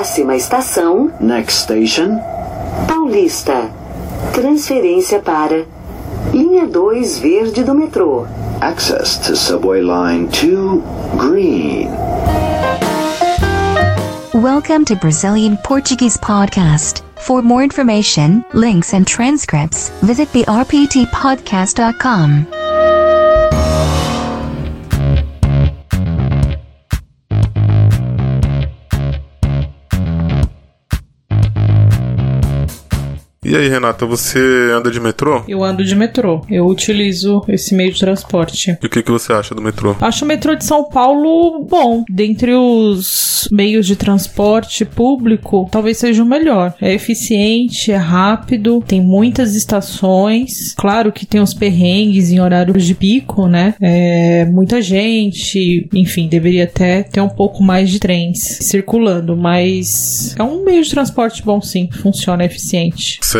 Próxima estação, Next station, Paulista. Transferência para linha 2 verde do metrô. access to subway line 2, green. Welcome to Brazilian Portuguese Podcast. For more information, links, and transcripts, visit brptpodcast.com. E aí, Renata, você anda de metrô? Eu ando de metrô. Eu utilizo esse meio de transporte. E o que, que você acha do metrô? Acho o metrô de São Paulo bom. Dentre os meios de transporte público, talvez seja o melhor. É eficiente, é rápido, tem muitas estações. Claro que tem os perrengues em horários de pico, né? É muita gente, enfim, deveria até ter um pouco mais de trens circulando, mas é um meio de transporte bom sim, funciona, é eficiente. Certo.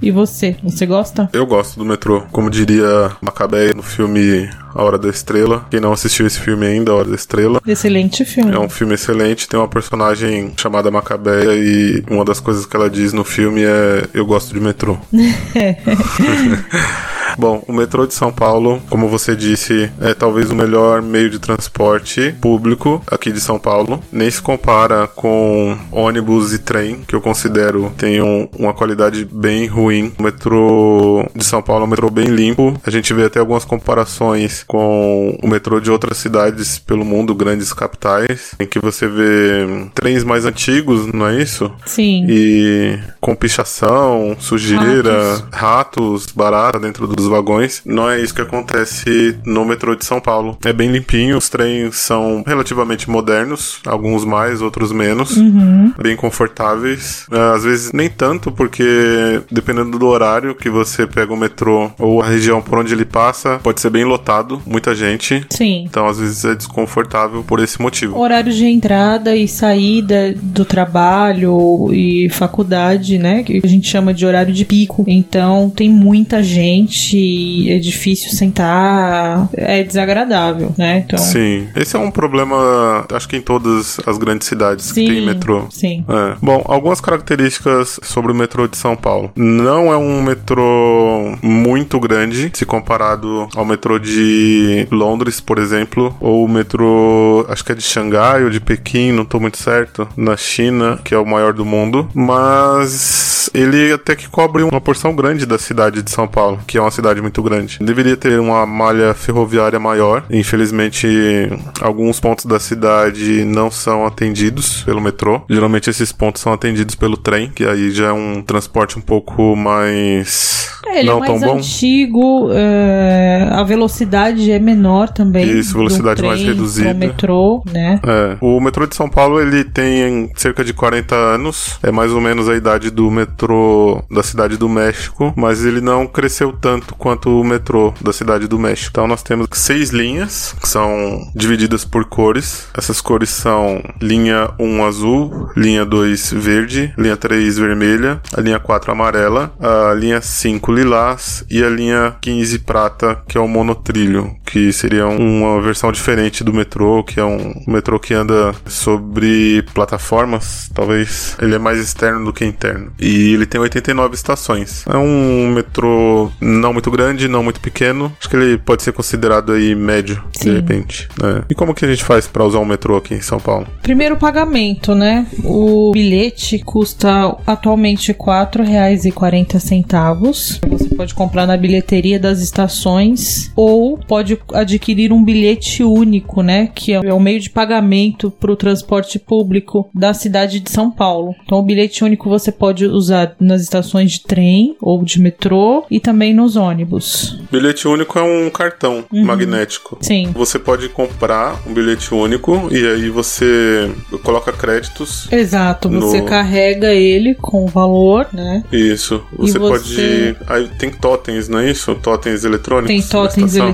E você? Você gosta? Eu gosto do metrô. Como diria Macabeia no filme A Hora da Estrela. Quem não assistiu esse filme ainda, A Hora da Estrela. Excelente filme. É um filme excelente, tem uma personagem chamada Macabeia e uma das coisas que ela diz no filme é eu gosto de metrô. Bom, o metrô de São Paulo, como você disse, é talvez o melhor meio de transporte público aqui de São Paulo. Nem se compara com ônibus e trem, que eu considero tenham uma qualidade bem ruim. O metrô de São Paulo é um metrô bem limpo. A gente vê até algumas comparações com o metrô de outras cidades pelo mundo, grandes capitais, em que você vê trens mais antigos, não é isso? Sim. E com pichação, sujeira, ratos, barata dentro dos vagões. Não é isso que acontece no metrô de São Paulo. É bem limpinho, os trens são relativamente modernos, alguns mais, outros menos. Bem confortáveis. É, Às vezes nem tanto, porque dependendo do horário que você pega o metrô ou a região por onde ele passa, pode ser bem lotado, muita gente. Sim. Então às vezes é desconfortável por esse motivo. Horários de entrada e saída do trabalho e faculdade, né? Que a gente chama de horário de pico. Então tem muita gente, é difícil sentar, é desagradável, né? Então. Sim, esse é um problema, acho que em todas as grandes cidades que tem metrô. Sim. É. Bom, algumas características sobre o metrô de São Paulo. Não é um metrô muito grande, se comparado ao metrô de Londres, por exemplo, ou o metrô, acho que é de Xangai ou de Pequim, não tô muito certo, na China, que é o maior do mundo, mas ele até que cobre uma porção grande da cidade de São Paulo, que é uma cidade muito grande. Deveria ter uma malha ferroviária maior. Infelizmente, alguns pontos da cidade não são atendidos pelo metrô. Geralmente esses pontos são atendidos pelo trem, que aí já é um transporte um pouco mais É, ele não é mais tão bom. antigo, é, a velocidade é menor também. Isso, velocidade mais reduzida. pro metrô, né? É. O metrô de São Paulo ele tem cerca de 40 anos, é mais ou menos a idade do metrô da cidade do México, mas ele não cresceu tanto quanto o metrô da cidade do México. Então nós temos seis linhas que são divididas por cores. Essas cores são linha 1 azul, linha 2 verde, linha 3 vermelha, a linha 4 amarela, a linha 5 lilás e a linha 15 prata, que é o monotrilho, que seria uma versão diferente do metrô, que é um metrô que anda sobre plataformas, talvez ele é mais externo do que interno. E ele tem 89 estações. É um metrô não muito grande, não muito pequeno. Acho que ele pode ser considerado aí médio, de Sim. repente. né? E como que a gente faz pra usar um metrô aqui em São Paulo? Primeiro pagamento, né? O bilhete custa atualmente R$ 4,40. Você pode comprar na bilheteria das estações ou pode adquirir um bilhete único, né? Que é o meio de pagamento para o transporte público da cidade de São Paulo. Então, o bilhete único você pode usar nas estações de trem ou de metrô e também nos ônibus. Bilhete único é um cartão magnético. Sim. Você pode comprar um bilhete único e aí você coloca créditos. Exato, você No- carrega ele com o valor, né? Isso. Você, você- pode. Aí tem totens, não é isso? Totens eletrônicos. Tem totens estação.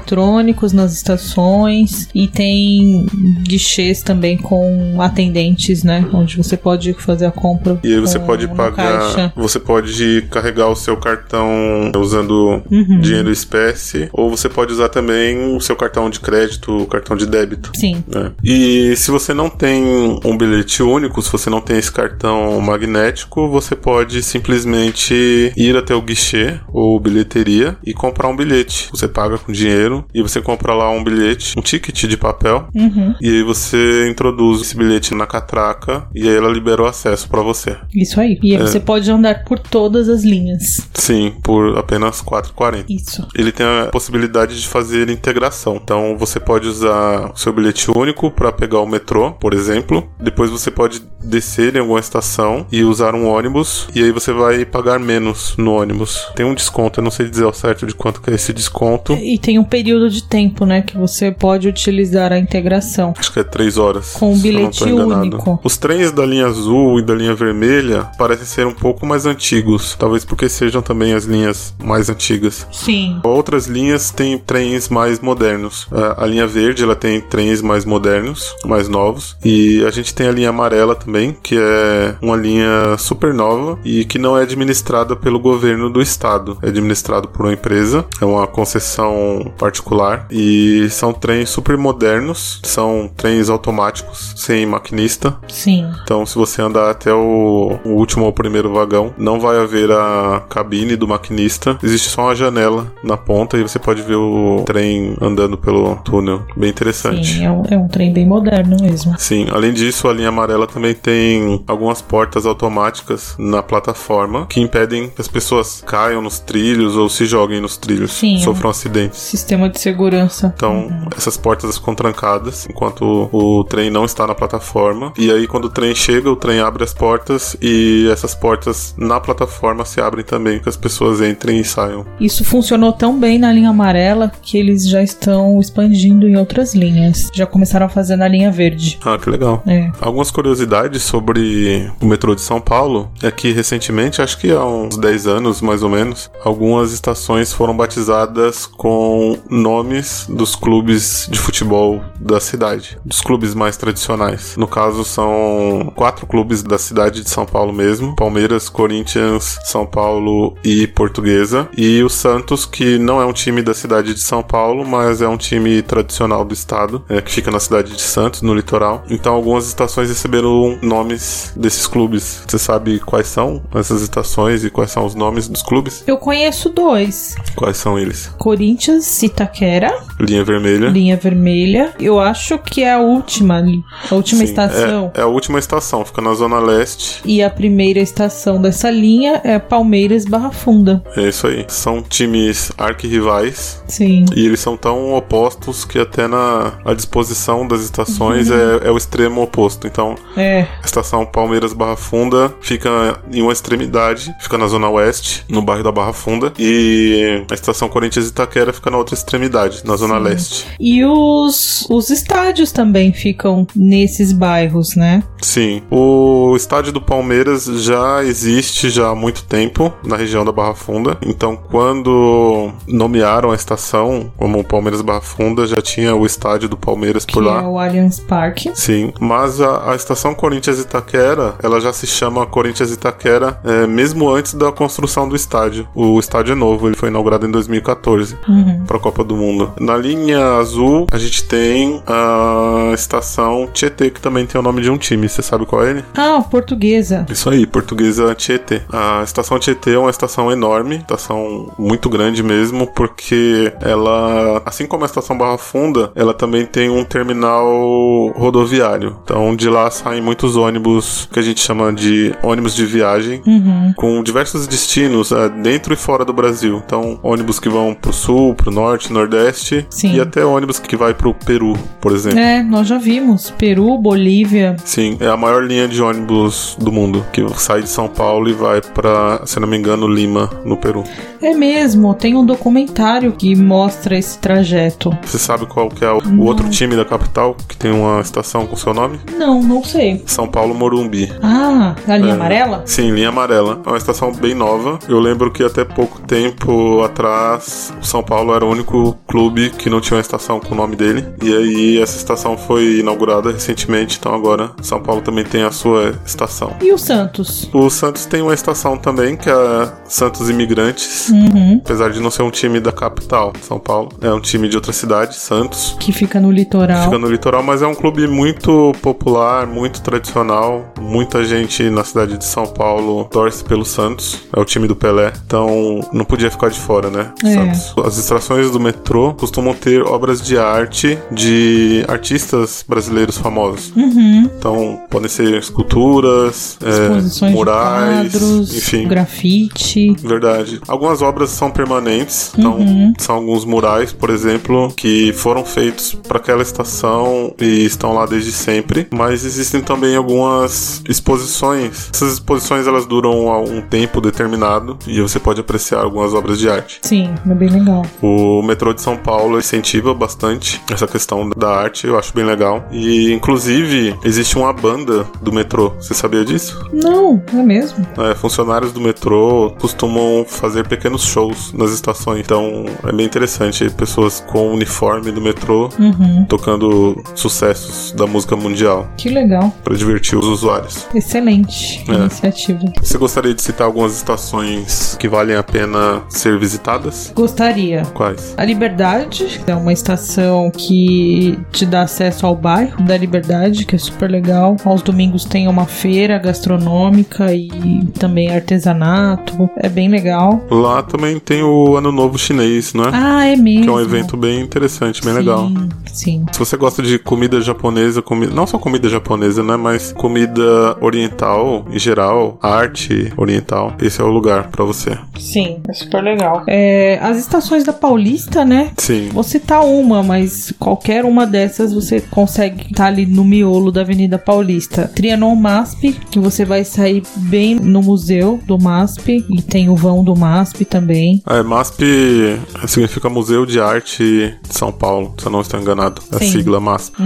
Únicos nas estações e tem guichês também com atendentes, né? Onde você pode fazer a compra. E aí você com- pode pagar, caixa. você pode carregar o seu cartão usando Uhum. dinheiro espécie, ou você pode usar também o seu cartão de crédito, o cartão de débito. Sim. né? E se você não tem um bilhete único, se você não tem esse cartão magnético, você pode simplesmente ir até o guichê ou bilheteria e comprar um bilhete. Você paga com dinheiro e você compra lá um bilhete, um ticket de papel, Uhum. e aí você introduz esse bilhete na catraca e aí ela liberou acesso para você. Isso aí. E aí É. você pode andar por todas as linhas. Sim, por apenas 4,40. Isso. Ele tem a possibilidade de fazer integração. Então você pode usar o seu bilhete único para pegar o metrô, por exemplo. Depois você pode descer em alguma estação e usar um ônibus. E aí você vai pagar menos no ônibus. Tem um desconto, eu não sei dizer ao certo de quanto que é esse desconto. E tem um período de tempo, né? Que você pode utilizar a integração. Acho que é 3 horas. Com um bilhete único. Os trens da linha azul e da linha vermelha parecem ser um pouco mais antigos. Talvez porque sejam também as linhas mais antigas. Sim. Outras linhas têm trens mais modernos. A, a linha verde ela tem trens mais modernos, mais novos. E a gente tem a linha amarela também, que é uma linha super nova e que não é administrada pelo governo do estado. É administrado por uma empresa, é uma concessão particular. E são trens super modernos, são trens automáticos, sem maquinista. Sim. Então, se você andar até o, o último ou primeiro vagão, não vai haver a cabine do maquinista. Existe só uma janela na ponta e você pode ver o trem andando pelo túnel. Bem interessante. Sim, é um, é um trem bem moderno mesmo. Sim, além disso, a linha amarela também tem algumas portas automáticas na plataforma que impedem que as pessoas caiam nos trilhos ou se joguem nos trilhos, Sim. sofram acidentes. Sistema de segurança. Então, essas portas ficam trancadas enquanto o trem não está na plataforma. E aí, quando o trem chega, o trem abre as portas e essas portas na plataforma se abrem também, que as pessoas entrem e saiam. Isso funcionou tão bem na linha amarela que eles já estão expandindo em outras linhas. Já começaram a fazer na linha verde. Ah, que legal. É. Algumas curiosidades sobre o metrô de São Paulo é que recentemente, acho que há uns 10 anos mais ou menos, algumas estações foram batizadas com dos clubes de futebol da cidade, dos clubes mais tradicionais. No caso, são quatro clubes da cidade de São Paulo mesmo: Palmeiras, Corinthians, São Paulo e Portuguesa. E o Santos, que não é um time da cidade de São Paulo, mas é um time tradicional do estado, é, que fica na cidade de Santos, no litoral. Então, algumas estações receberam nomes desses clubes. Você sabe quais são essas estações e quais são os nomes dos clubes? Eu conheço dois: Quais são eles? Corinthians, Itaquera, Linha Vermelha. linha vermelha. Eu acho que é a última ali, a última Sim, estação. É, é a última estação, fica na Zona Leste. E a primeira estação dessa linha é Palmeiras Barra Funda. É isso aí. São times arquirrivais Sim. E eles são tão opostos que até na a disposição das estações Uhum. é, é o extremo oposto. Então, É. a estação Palmeiras Barra Funda fica em uma extremidade, fica na zona oeste, no bairro da Barra Funda, e a estação Corinthians Itaquera fica na outra extremidade, na zona leste. E os, os estádios também ficam nesses bairros, né? Sim, o estádio do Palmeiras já existe já há muito tempo na região da Barra Funda. Então, quando nomearam a estação como Palmeiras Barra Funda, já tinha o estádio do Palmeiras Que por lá. é o Allianz Parque. Sim, mas a, a estação Corinthians Itaquera, ela já se chama Corinthians Itaquera é, mesmo antes da construção do estádio. O estádio é novo, ele foi inaugurado em 2014 Uhum. para a Copa do Mundo. Na linha azul, a gente tem a estação Tietê, que também tem o nome de um time. Você sabe qual é ele? Ah, portuguesa. Isso aí, portuguesa Tietê. A estação Tietê é uma estação enorme, estação muito grande mesmo, porque ela, assim como a estação Barra Funda, ela também tem um terminal rodoviário. Então de lá saem muitos ônibus que a gente chama de ônibus de viagem. Uhum. Com diversos destinos é, dentro e fora do Brasil. Então, ônibus que vão pro sul, pro norte, nordeste Sim. e até ônibus que vai pro Peru, por exemplo. É, nós já vimos. Peru, Bolívia. Sim, é a maior linha de ônibus do mundo, que sai de São Paulo e vai pra, se não me engano, Lima, no Peru. É mesmo, tem um documentário que mostra esse trajeto. Você sabe qual que é o, o outro time da capital que tem uma estação com seu nome? Não, não sei. São Paulo Morumbi. Ah, a linha É. amarela? Sim, linha amarela. É uma estação bem nova. Eu lembro que até pouco tempo atrás, o São Paulo era o único clube clube que não tinha uma estação com o nome dele. E aí essa estação foi inaugurada recentemente, então agora São Paulo também tem a sua estação. E o Santos? O Santos tem uma estação também, que é a Santos Imigrantes. Uhum. Apesar de não ser um time da capital, São Paulo. É um time de outra cidade, Santos. Que fica no litoral. Fica no litoral, mas é um clube muito popular, muito tradicional. Muita gente na cidade de São Paulo torce pelo Santos. É o time do Pelé. Então não podia ficar de fora, né? É. Santos. As estações do metrô costumam ter obras de arte de artistas brasileiros famosos. Uhum. Então podem ser esculturas, é, Exposições murais, de quadros, enfim. grafite. Verdade. Algumas obras são permanentes, então Uhum. são alguns murais, por exemplo, que foram feitos para aquela estação e estão lá desde sempre. Mas existem também algumas exposições. Essas exposições elas duram um tempo determinado e você pode apreciar algumas obras de arte. Sim, é bem legal. O metrô de São Paulo incentiva bastante essa questão da arte, eu acho bem legal. E inclusive existe uma banda do metrô. Você sabia disso? Não, é mesmo? É, funcionários do metrô costumam fazer pequenos shows nas estações. Então é bem interessante. Pessoas com uniforme do metrô Uhum. tocando sucessos da música mundial Que legal. para divertir os usuários. Excelente É. iniciativa. Você gostaria de citar algumas estações que valem a pena ser visitadas? Gostaria. Quais? A Liberdade é uma estação que te dá acesso ao bairro da Liberdade, que é super legal. Aos domingos tem uma feira gastronômica e também artesanato. É bem legal. Lá também tem o Ano Novo Chinês, né? Ah, é mesmo. Que é um evento bem interessante, bem legal. Sim, sim. Se você gosta de comida japonesa, comi... não só comida japonesa, né? Mas comida oriental em geral, arte oriental, esse é o lugar pra você. Sim, é super legal. É, as estações da Paulista, né? Sim. Vou citar uma, mas qualquer uma dessas você consegue estar ali no miolo da Avenida Paulista. Trianon MASP, que você vai sair bem no museu do MASP e tem o vão do MASP também. É, MASP significa Museu de Arte de São Paulo, se eu não estou enganado. É a sigla MASP.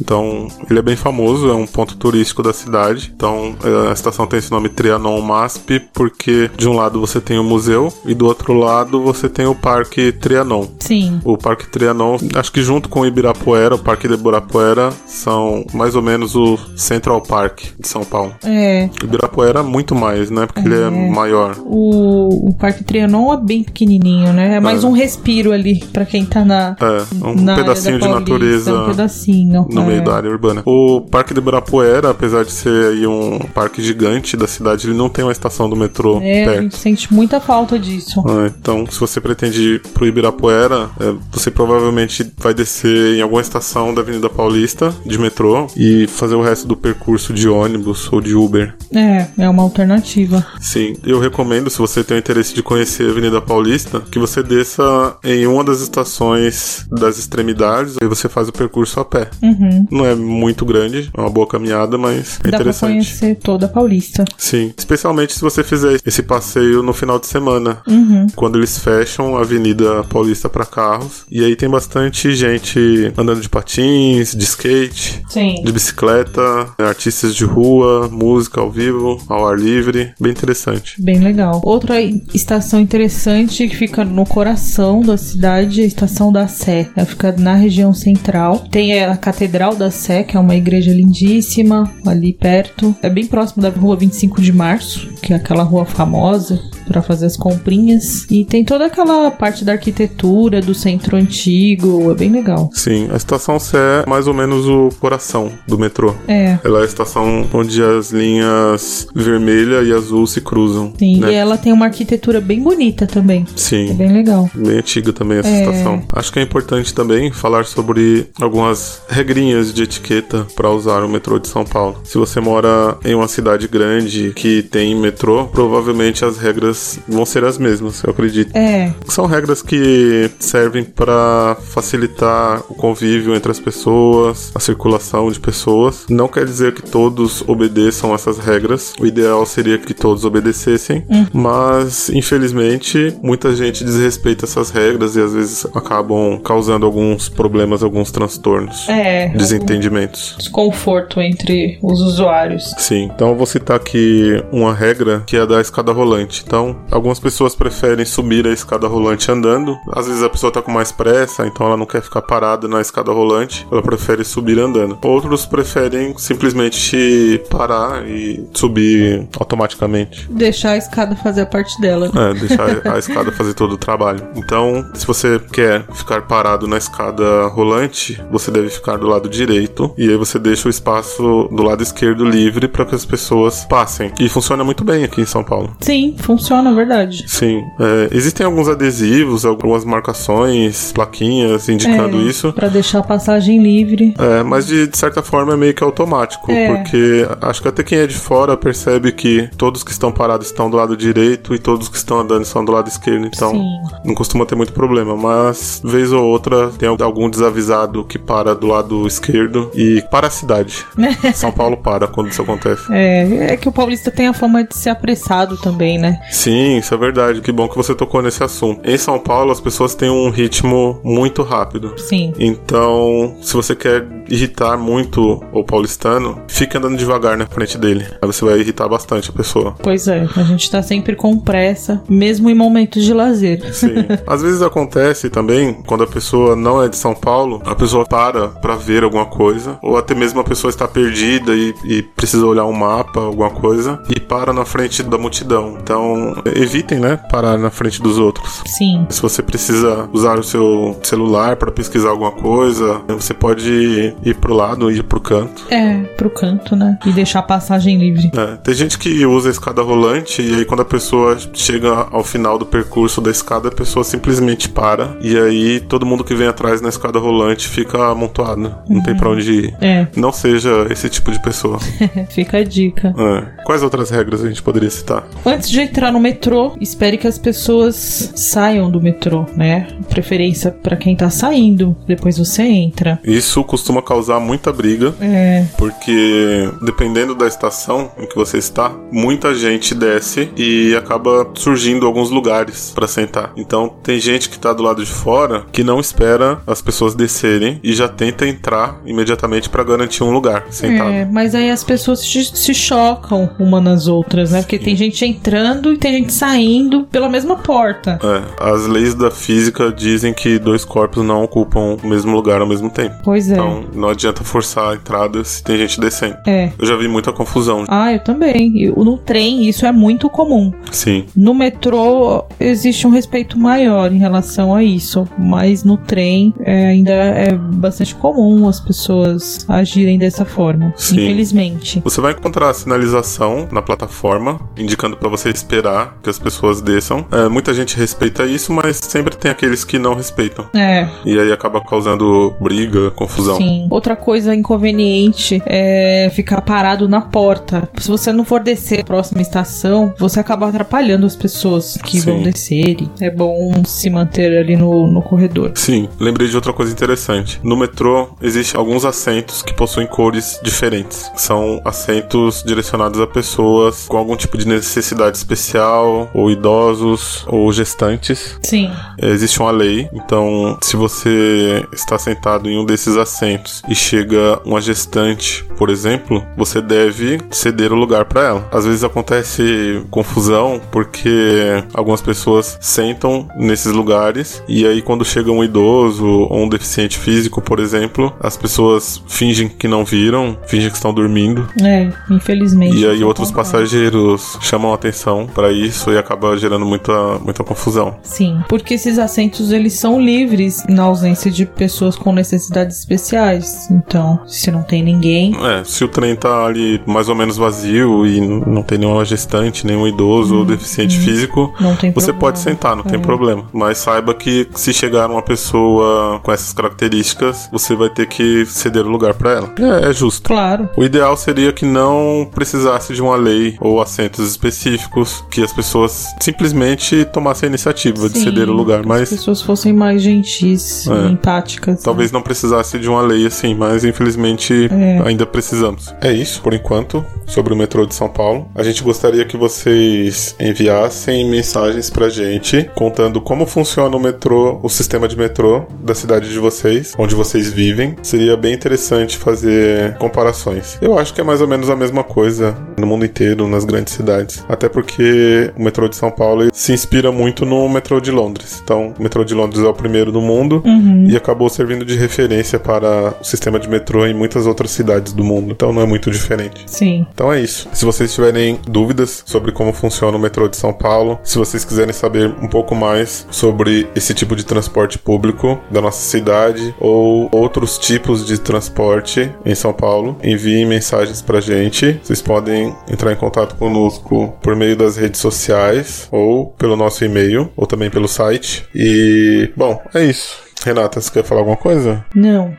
Então, ele é bem famoso, é um ponto turístico da cidade. Então, é, a estação tem esse nome Trianon MASP, porque de um lado você tem o museu e do outro lado você tem o Parque Trianon. Sim. O Parque Trianon, acho que junto com o Ibirapuera, o Parque de Ibirapuera, são mais ou menos o Central Park de São Paulo. É, Ibirapuera muito mais, né? Porque ele é maior. o, o Parque Trianon é bem pequenininho, né? É mais É. um respiro ali pra quem tá na, É, um na pedacinho da de Paulista, natureza Um pedacinho. no é. meio da área urbana. O Parque de Ibirapuera, apesar de ser aí um parque gigante da cidade, ele não tem uma estação do metrô É, a perto. gente sente muita falta disso. É, então, se você pretende ir pro Ibirapuera, é, você provavelmente vai descer em alguma estação da Avenida Paulista de metrô e fazer o resto do percurso de ônibus ou de Uber. É, é uma alternativa. Sim, eu recomendo, se você tem o interesse de conhecer a Avenida Paulista, que você desça em uma das estações das extremidades e você faz o percurso a pé. Uhum. Não é muito grande, é uma boa caminhada, mas é Dá pra interessante. conhecer toda a Paulista. Sim, especialmente se você fizer esse passeio no final de semana, Uhum. quando eles fecham a Avenida Paulista para carros. E aí tem bastante gente andando de patins, de skate, Sim. de bicicleta, artistas de rua, música ao vivo, ao ar livre, bem interessante. Bem legal. Outra estação interessante que fica no coração da cidade é a estação da Sé. Ela fica na região central. Tem a Catedral da Sé, que é uma igreja lindíssima, ali perto. É bem próximo da rua 25 de março, que é aquela rua famosa para fazer as comprinhas. E tem toda aquela parte da arquitetura do centro antigo. É bem legal. Sim, a estação Sé é mais ou menos o coração do metrô. É. Ela é a estação onde as linhas vermelha e azul se cruzam. Sim, né? e ela tem uma arquitetura bem bonita também. É Sim. bem legal. Bem antiga também essa É. estação. Acho que é importante também falar sobre algumas regrinhas de etiqueta para usar o metrô de São Paulo. Se você mora em uma cidade grande que tem metrô, provavelmente as regras vão ser as mesmas, eu acredito. É, São regras que servem para facilitar o convívio entre as pessoas, a circulação de pessoas. Não quer dizer que todos obedeçam essas regras. O ideal seria que todos obedecessem, mas infelizmente muita gente desrespeita essas regras e às vezes acabam causando alguns problemas, alguns transtornos, é. desentendimentos. desconforto entre os usuários. Sim, então eu vou citar aqui uma regra que é a da escada rolante. Então, algumas pessoas preferem subir a escada rolante andando. Às vezes a pessoa tá tá com mais pressa, então ela não quer ficar parada na escada rolante, ela prefere subir andando. Outros preferem simplesmente parar e subir automaticamente. Deixar a escada fazer a parte dela. É, deixar a escada fazer todo o trabalho. Então, se você quer ficar parado na escada rolante, você deve ficar do lado direito e aí você deixa o espaço do lado esquerdo livre para que as pessoas passem. E funciona muito bem aqui em São Paulo. Sim, funciona, verdade. Sim. É, existem alguns adesivos, algumas marcações, plaquinhas indicando É, isso. Pra deixar a passagem livre. É, mas de, de certa forma é meio que automático, É. porque acho que até quem é de fora percebe que todos que estão parados estão do lado direito e todos que estão andando estão do lado esquerdo, então Sim. não costuma ter muito problema, mas vez ou outra tem algum desavisado que para do lado esquerdo e para a cidade. São Paulo para quando isso acontece. É, é que o paulista tem a fama de ser apressado também, né? Sim, isso é verdade. Que bom que você tocou nesse assunto. Em São Paulo, as pessoas têm um ritmo muito rápido. Sim. Então, se você quer irritar muito o paulistano, fique andando devagar na frente dele. Aí você vai irritar bastante a pessoa. Pois é, a gente tá sempre com pressa, mesmo em momentos de lazer. Sim. Às vezes acontece também, quando a pessoa não é de São Paulo, a pessoa para pra ver alguma coisa, ou até mesmo a pessoa está perdida e, e precisa olhar um mapa, alguma coisa, e para na frente da multidão. Então, evitem, né, parar na frente dos outros. Sim. Se você precisa usar o seu celular para pesquisar alguma coisa, você pode ir pro lado, ir pro canto. É, pro canto, né? E deixar a passagem livre. É, tem gente que usa a escada rolante e aí quando a pessoa chega ao final do percurso da escada, a pessoa simplesmente para e aí todo mundo que vem atrás na escada rolante fica amontoado. Não tem pra onde ir. É, Não seja esse tipo de pessoa. fica a dica. É. Quais outras regras a gente poderia citar? Antes de entrar no metrô, espere que as pessoas saiam do metrô, né? Preferência pra quem tá saindo, depois você entra. Isso costuma causar muita briga, É, porque dependendo da estação em que você está, muita gente desce e acaba surgindo alguns lugares pra sentar. Então tem gente que tá do lado de fora que não espera as pessoas descerem e já tenta entrar imediatamente pra garantir um lugar sentado. é, mas aí as pessoas se, se chocam uma nas outras, né? Porque tem gente entrando e tem gente saindo pela mesma porta. É, as leis da física dizem que dois corpos não ocupam o mesmo lugar ao mesmo tempo. Pois é. Então não adianta forçar a entrada se tem gente descendo. É. Eu já vi muita confusão. Ah, eu também. E No trem, isso é muito comum. Sim. No metrô, existe um respeito maior em relação a isso. Mas no trem, é, ainda é bastante comum as pessoas agirem dessa forma. Sim. Infelizmente. Você vai encontrar a sinalização na plataforma, indicando pra você esperar que as pessoas desçam. É, muita gente respeita isso, mas sempre tem aqueles que não respeitam. É, E aí acaba causando briga, confusão. sim. Outra coisa inconveniente é ficar parado na porta. Se você não for descer a próxima estação, você acaba atrapalhando as pessoas que Sim. vão descer. E É bom se manter ali no, no corredor. Sim, lembrei de outra coisa interessante. No metrô existem alguns assentos que possuem cores diferentes. São assentos direcionados a pessoas com algum tipo de necessidade especial, ou idosos, ou gestantes. Sim. Existe uma lei, então se você está sentado em um desses assentos e chega uma gestante, por exemplo, você deve ceder o lugar para ela. Às vezes acontece confusão porque algumas pessoas sentam nesses lugares e aí quando chega um idoso ou um deficiente físico, por exemplo, as pessoas fingem que não viram, fingem que estão dormindo É, infelizmente. e aí outros passageiros chamam a atenção para isso e acaba gerando muita muita confusão. Sim, porque esses assentos eles são livres na ausência de pessoas com necessidades especiais. Então, se não tem ninguém, É, se o trem tá ali mais ou menos vazio e não tem nenhuma gestante, nenhum idoso ou deficiente físico, não tem você problema. pode sentar, não tem É. problema. Mas saiba que se chegar uma pessoa com essas características, você vai ter que ceder o lugar pra ela. É, é justo. Claro. O ideal seria que não precisasse de uma lei ou assentos específicos, que as pessoas simplesmente tomassem a iniciativa de Sim, ceder o lugar, As mas pessoas fossem mais gentis É. empáticas. talvez não precisasse de uma lei sim, mas infelizmente É. ainda precisamos. É isso, por enquanto, sobre o metrô de São Paulo. A gente gostaria que vocês enviassem mensagens pra gente contando como funciona o metrô, o sistema de metrô da cidade de vocês, onde vocês vivem. Seria bem interessante fazer comparações. Eu acho que é mais ou menos a mesma coisa no mundo inteiro, nas grandes cidades. Até porque o metrô de São Paulo se inspira muito no metrô de Londres. Então, o metrô de Londres é o primeiro do mundo e acabou servindo de referência para o sistema de metrô em muitas outras cidades do mundo. Então, não é muito diferente. Sim. Então é isso. Se vocês tiverem dúvidas sobre como funciona o metrô de São Paulo, se vocês quiserem saber um pouco mais sobre esse tipo de transporte público da nossa cidade ou outros tipos de transporte em São Paulo, enviem mensagens pra gente. Vocês podem entrar em contato conosco por meio das redes sociais ou pelo nosso e-mail ou também pelo site. E, bom, é isso. Renata, você quer falar alguma coisa? Não.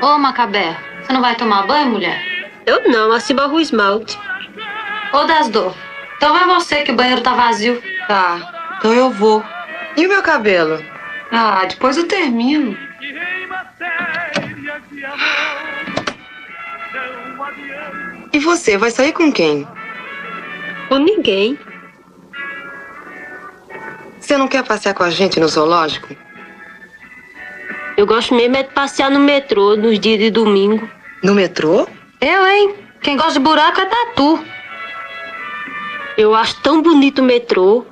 Ô, Macabé, você não vai tomar banho, mulher? Eu não, assim barro o esmalte. Ô, das dor. Então vai você que o banheiro tá vazio. Tá, então eu vou. E o meu cabelo? Ah, depois eu termino. E você, vai sair com quem? Com ninguém. Você não quer passear com a gente no zoológico? Eu gosto mesmo é de passear no metrô nos dias de domingo. No metrô? Eu, hein? Quem gosta de buraco é tatu. Eu acho tão bonito o metrô.